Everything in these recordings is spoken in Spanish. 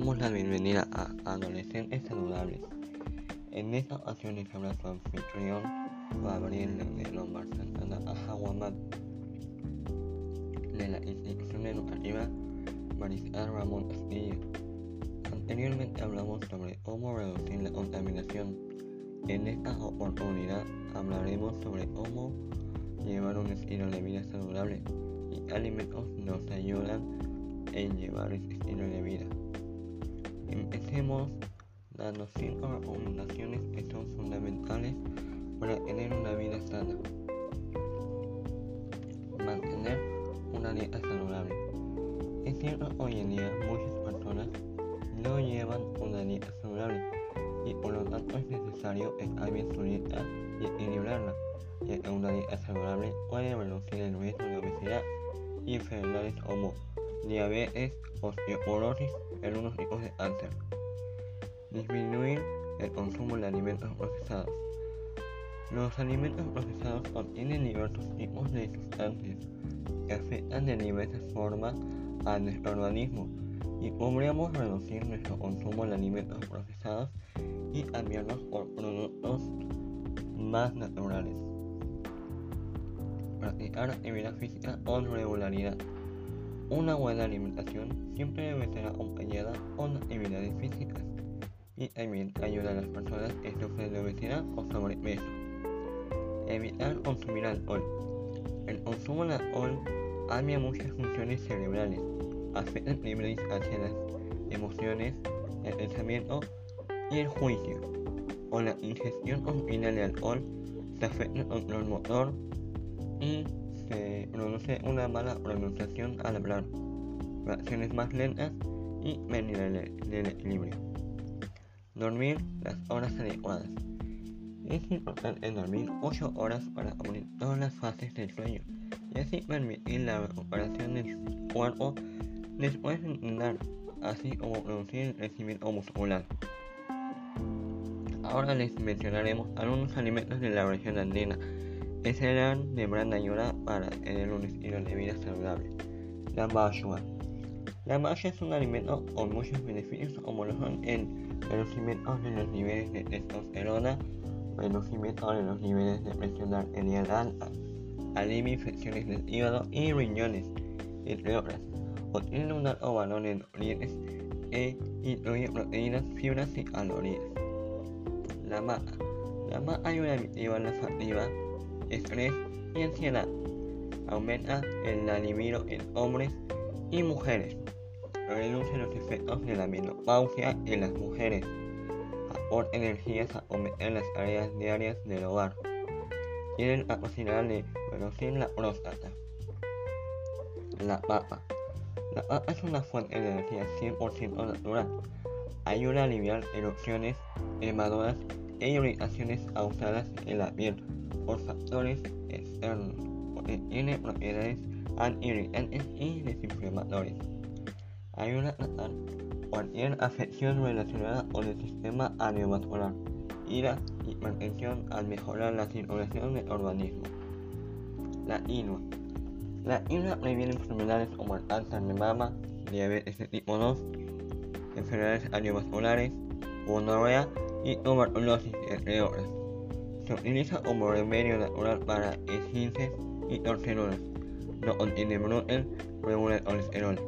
bienvenida a Adolescentes Saludables. En esta ocasión les habla su anfitrión Gabriel de Lombard Santana Ajahuamat de la institución educativa Mariscal Ramón Castillo. Anteriormente hablamos sobre cómo reducir la contaminación. En esta oportunidad hablaremos sobre cómo llevar un estilo de vida saludable y alimentos nos ayudan en llevar este estilo de vida. Empecemos dando 5 recomendaciones que son fundamentales para tener una vida sana. Mantener una dieta saludable. Es cierto, hoy en día muchas personas no llevan una dieta saludable y por lo tanto es necesario cambiar su dieta y equilibrarla, ya que una dieta saludable puede reducir el riesgo de obesidad y enfermedades como diabetes, osteoporosis y algunos tipos de cáncer. Disminuir el consumo de alimentos procesados. Los alimentos procesados contienen diversos tipos de sustancias que afectan de diversas formas a nuestro organismo y podríamos reducir nuestro consumo de alimentos procesados y cambiarlos por productos más naturales. Practicar actividad física con regularidad. Una buena alimentación siempre debe ser acompañada con actividades físicas y también ayuda a las personas que sufren de obesidad o sobrepeso. Evitar consumir alcohol. El consumo de alcohol cambia muchas funciones cerebrales, afecta nivel hacia las emociones, el pensamiento y el juicio. Con la ingestión continua de alcohol se afecta el control motor y se produce una mala pronunciación al hablar, reacciones más lentas y pérdida del equilibrio. Dormir las horas adecuadas. Es importante dormir 8 horas para cubrir todas las fases del sueño y así permitir la recuperación del cuerpo después de entrenar, así como producir el crecimiento muscular. Ahora les mencionaremos algunos alimentos de la región andina que serán de gran ayuda para tener un estilo de vida saludable. La mashua. La mashua es un alimento con muchos beneficios como lo son el reducimiento de los niveles de testosterona, reducimiento de los niveles de presión arterial alta, alivia infecciones del hígado y riñones, entre otras. Contiene un alto valor en nutrientes e incluye proteínas, fibras y calorías. La maca. La maca ayuda a mitigar la fatiga estrés y ansiedad. Aumenta el libido en hombres y mujeres. Reduce los efectos de la menopausia en las mujeres. Aporta energías a las tareas diarias del hogar. Tienen la posibilidad de reducir la próstata. La papa. La papa es una fuente de energía 100% natural. Ayuda a aliviar erupciones, quemaduras e irritaciones causadas en la piel por factores externos, porque tiene propiedades antiirritantes y desinflamatorias. Ayuda a tratar cualquier afección relacionada con el sistema cardiovascular y la al mejorar la circulación del organismo. La quinoa. La quinoa previene enfermedades como el cáncer de mama, diabetes de tipo 2, enfermedades cardiovasculares, gonorrea y tuberculosis, entre otras. Se utiliza como remedio natural para esguinces y torceduras. No contiene gluten, regula el colesterol.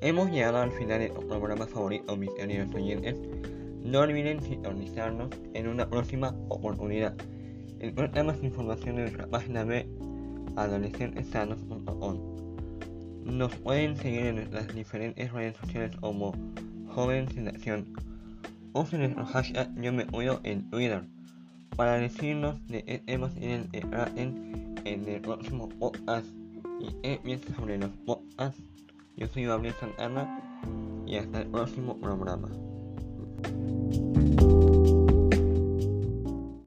Hemos llegado al final de nuestro programa favorito, mis queridos oyentes. No olviden sintonizarnos en una próxima oportunidad. Encuentra más información en nuestra página web adolescentesanos.com. Nos pueden seguir en las diferentes redes sociales como Jóvenes en Acción. Usen nuestro hashtag Yo Me Cuido en Twitter para decirnos de qué temas que traten en el próximo podcast y qué piensan sobre los podcasts. Yo soy Gabriel Santana y hasta el próximo programa.